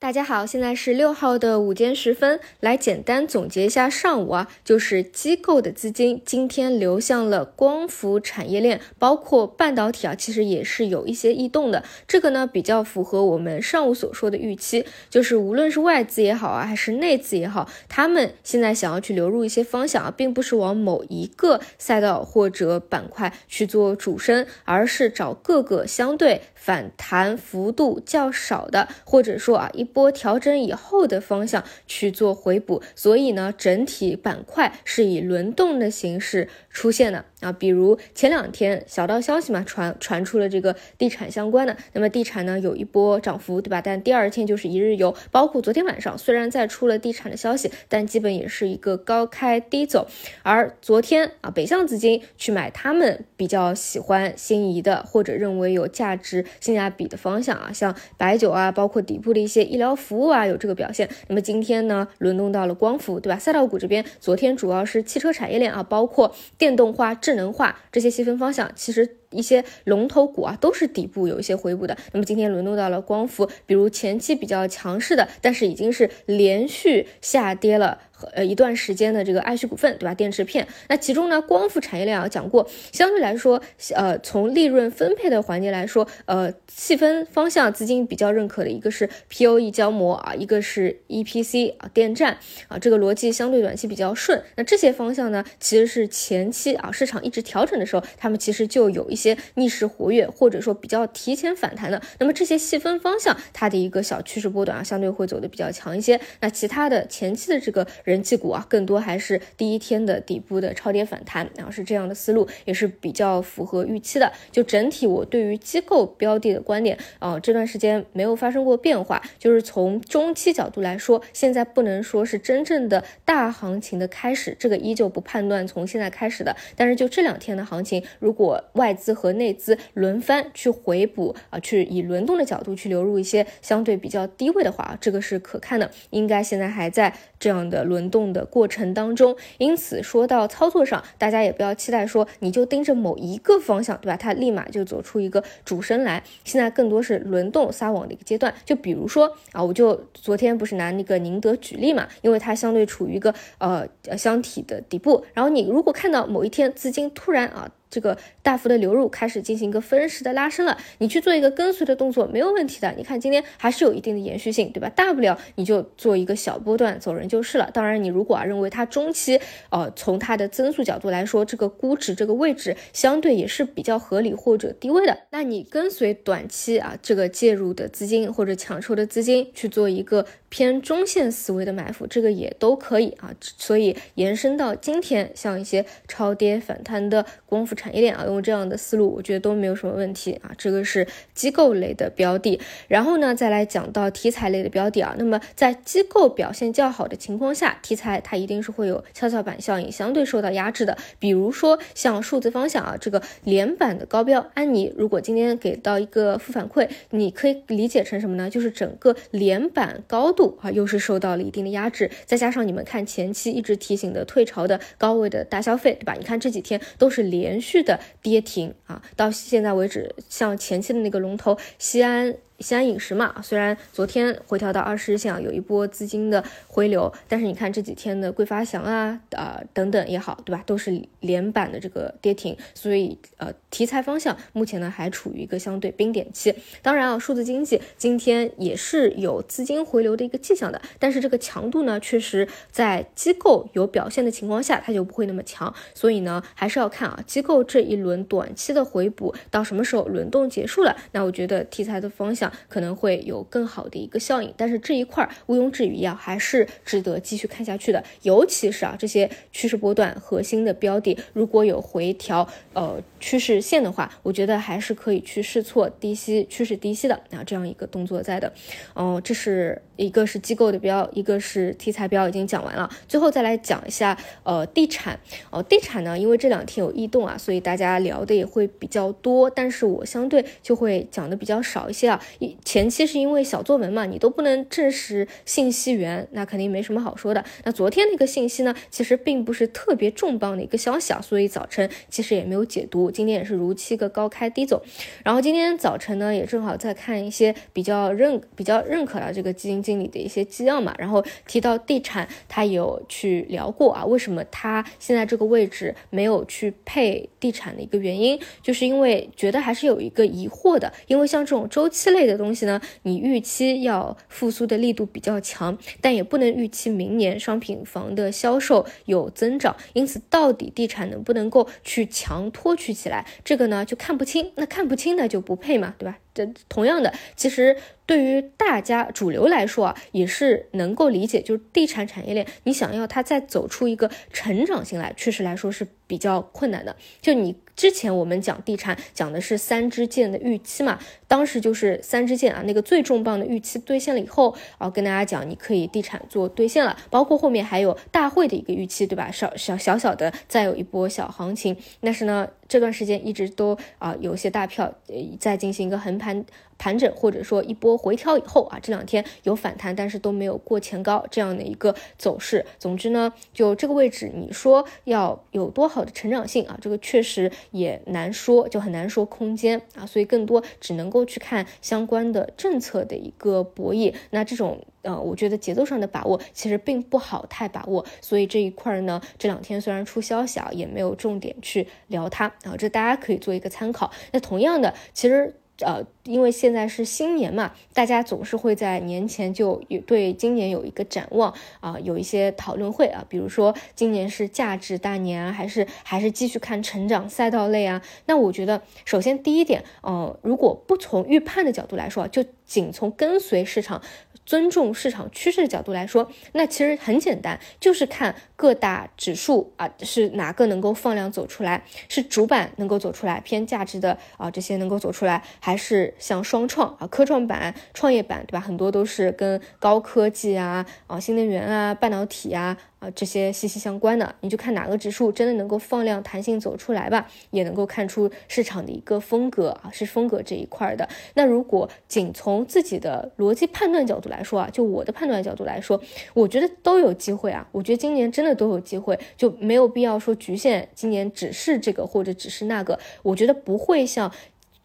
大家好，现在是六号的午间时分，来简单总结一下上午啊，就是机构的资金今天流向了光伏产业链，包括半导体啊，其实也是有一些异动的。这个呢比较符合我们上午所说的预期，就是无论是外资也好啊，还是内资也好，他们现在想要去流入一些方向啊，并不是往某一个赛道或者板块去做主升，而是找各个相对反弹幅度较少的，或者说啊一。波调整以后的方向去做回补，所以呢，整体板块是以轮动的形式出现的。啊。比如前两天小道消息嘛，传传出了这个地产相关的，那么地产呢有一波涨幅，对吧？但第二天就是一日游，包括昨天晚上虽然再出了地产的消息，但基本也是一个高开低走。而昨天啊，北向资金去买他们比较喜欢心仪的或者认为有价值性价比的方向啊，像白酒啊，包括底部的一些。医疗服务啊有这个表现，那么今天呢轮动到了光伏，对吧？赛道股这边昨天主要是汽车产业链啊，包括电动化、智能化这些细分方向，其实一些龙头股啊都是底部有一些回补的。那么今天轮动到了光伏，比如前期比较强势的，但是已经是连续下跌了。呃，一段时间的这个爱旭股份，对吧？电池片，那其中呢，光伏产业链啊讲过，相对来说，呃，从利润分配的环节来说，呃，细分方向资金比较认可的一个是 POE 胶膜啊，一个是 EPC 啊，电站啊，这个逻辑相对短期比较顺。那这些方向呢，其实是前期啊市场一直调整的时候，他们其实就有一些逆势活跃，或者说比较提前反弹的。那么这些细分方向，它的一个小趋势波段啊，相对会走的比较强一些。那其他的前期的这个。人气股啊，更多还是第一天的底部的超跌反弹，然后是这样的思路，也是比较符合预期的。就整体我对于机构标的的观点啊，这段时间没有发生过变化。就是从中期角度来说，现在不能说是真正的大行情的开始，这个依旧不判断从现在开始的。但是就这两天的行情，如果外资和内资轮番去回补啊，去以轮动的角度去流入一些相对比较低位的话，这个是可看的。应该现在还在这样的轮。轮动的过程当中，因此说到操作上，大家也不要期待说你就盯着某一个方向，对吧？它立马就走出一个主升来。现在更多是轮动撒网的一个阶段。就比如说啊，我就昨天不是拿那个宁德举例嘛，因为它相对处于一个呃箱体的底部。然后你如果看到某一天资金突然啊。这个大幅的流入开始进行一个分时的拉升了，你去做一个跟随的动作没有问题的。你看今天还是有一定的延续性，对吧？大不了你就做一个小波段走人就是了。当然，你如果啊认为它中期，呃，从它的增速角度来说，这个估值这个位置相对也是比较合理或者低位的，那你跟随短期啊这个介入的资金或者抢筹的资金去做一个偏中线思维的埋伏，这个也都可以啊。所以延伸到今天，像一些超跌反弹的光伏。产业链啊，用这样的思路，我觉得都没有什么问题啊。这个是机构类的标的，然后呢，再来讲到题材类的标的啊。那么在机构表现较好的情况下，题材它一定是会有跷跷板效应，相对受到压制的。比如说像数字方向啊，这个连板的高标安妮，如果今天给到一个负反馈，你可以理解成什么呢？就是整个连板高度啊，又是受到了一定的压制。再加上你们看前期一直提醒的退潮的高位的大消费，对吧？你看这几天都是连续。续的跌停啊，到现在为止，像前期的那个龙头西安。西安饮食嘛，虽然昨天回调到二十日线啊，有一波资金的回流，但是你看这几天的桂发祥啊，呃等等也好，对吧，都是连板的这个跌停，所以呃题材方向目前呢还处于一个相对冰点期。当然啊，数字经济今天也是有资金回流的一个迹象的，但是这个强度呢，确实在机构有表现的情况下，它就不会那么强。所以呢，还是要看啊，机构这一轮短期的回补到什么时候轮动结束了，那我觉得题材的方向。可能会有更好的一个效应，但是这一块毋庸置疑啊，还是值得继续看下去的。尤其是啊，这些趋势波段核心的标的，如果有回调呃趋势线的话，我觉得还是可以去试错低吸趋势低吸的啊，这样一个动作在的。哦，这是一个是机构的标，一个是题材标，已经讲完了。最后再来讲一下呃地产哦，地产呢，因为这两天有异动啊，所以大家聊的也会比较多，但是我相对就会讲的比较少一些啊。前期是因为小作文嘛，你都不能证实信息源，那肯定没什么好说的。那昨天那个信息呢，其实并不是特别重磅的一个消息啊，所以早晨其实也没有解读。今天也是如期个高开低走，然后今天早晨呢，也正好在看一些比较认比较认可的这个基金经理的一些纪要嘛，然后提到地产，他有去聊过啊，为什么他现在这个位置没有去配地产的一个原因，就是因为觉得还是有一个疑惑的，因为像这种周期类的东西呢，你预期要复苏的力度比较强，但也不能预期明年商品房的销售有增长，因此到底地产能不能够去强托举起来，这个呢就看不清，那看不清那就不配嘛，对吧？这同样的，其实。对于大家主流来说啊，也是能够理解，就是地产产业链，你想要它再走出一个成长性来，确实来说是比较困难的。就你之前我们讲地产，讲的是三支箭的预期嘛，当时就是三支箭啊，那个最重磅的预期兑现了以后，啊，跟大家讲你可以地产做兑现了，包括后面还有大会的一个预期，对吧？小小小小的再有一波小行情，但是呢，这段时间一直都啊有些大票在进行一个横盘。盘整或者说一波回调以后啊，这两天有反弹，但是都没有过前高这样的一个走势。总之呢，就这个位置，你说要有多好的成长性啊，这个确实也难说，就很难说空间啊，所以更多只能够去看相关的政策的一个博弈。那这种呃，我觉得节奏上的把握其实并不好太把握，所以这一块呢，这两天虽然出消息啊，也没有重点去聊它啊，这大家可以做一个参考。那同样的，其实。呃，因为现在是新年嘛，大家总是会在年前就有对今年有一个展望啊，有一些讨论会啊，比如说今年是价值大年啊，还是还是继续看成长赛道类啊？那我觉得，首先第一点，呃，如果不从预判的角度来说，就仅从跟随市场。尊重市场趋势的角度来说，那其实很简单，就是看各大指数啊是哪个能够放量走出来，是主板能够走出来，偏价值的啊这些能够走出来，还是像双创啊科创板、创业板，对吧？很多都是跟高科技啊啊新能源啊半导体啊。啊，这些息息相关的，你就看哪个指数真的能够放量、弹性走出来吧，也能够看出市场的一个风格啊，是风格这一块的。那如果仅从自己的逻辑判断角度来说啊，就我的判断角度来说，我觉得都有机会啊。我觉得今年真的都有机会，就没有必要说局限今年只是这个或者只是那个。我觉得不会像。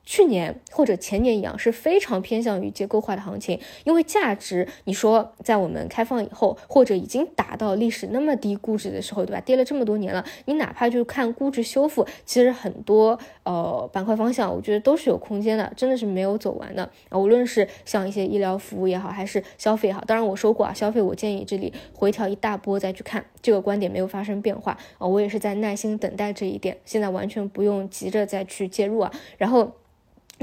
去年或者前年一样是非常偏向于结构化的行情，因为价值，你说在我们开放以后，或者已经达到历史那么低估值的时候，对吧？跌了这么多年了，你哪怕就看估值修复，其实很多呃板块方向，我觉得都是有空间的，真的是没有走完的啊。无论是像一些医疗服务也好，还是消费也好，当然我说过啊，消费我建议这里回调一大波再去看，这个观点没有发生变化啊，我也是在耐心等待这一点，现在完全不用急着再去介入啊，然后。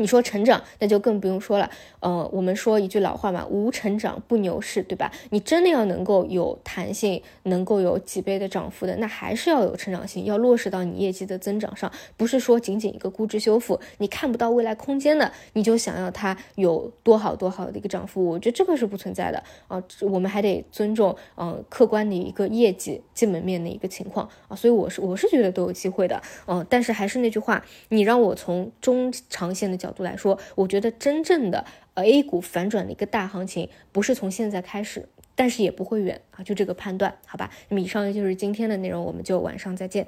你说成长，那就更不用说了。呃，我们说一句老话嘛，无成长不牛市，对吧？你真的要能够有弹性，能够有几倍的涨幅的，那还是要有成长性，要落实到你业绩的增长上，不是说仅仅一个估值修复，你看不到未来空间的，你就想要它有多好多好的一个涨幅，我觉得这个是不存在的啊。我们还得尊重，嗯，客观的一个业绩基本面的一个情况啊。所以我是我是觉得都有机会的，嗯。但是还是那句话，你让我从中长线的角角度来说，我觉得真正的呃 A 股反转的一个大行情不是从现在开始，但是也不会远啊，就这个判断，好吧？那么以上就是今天的内容，我们就晚上再见。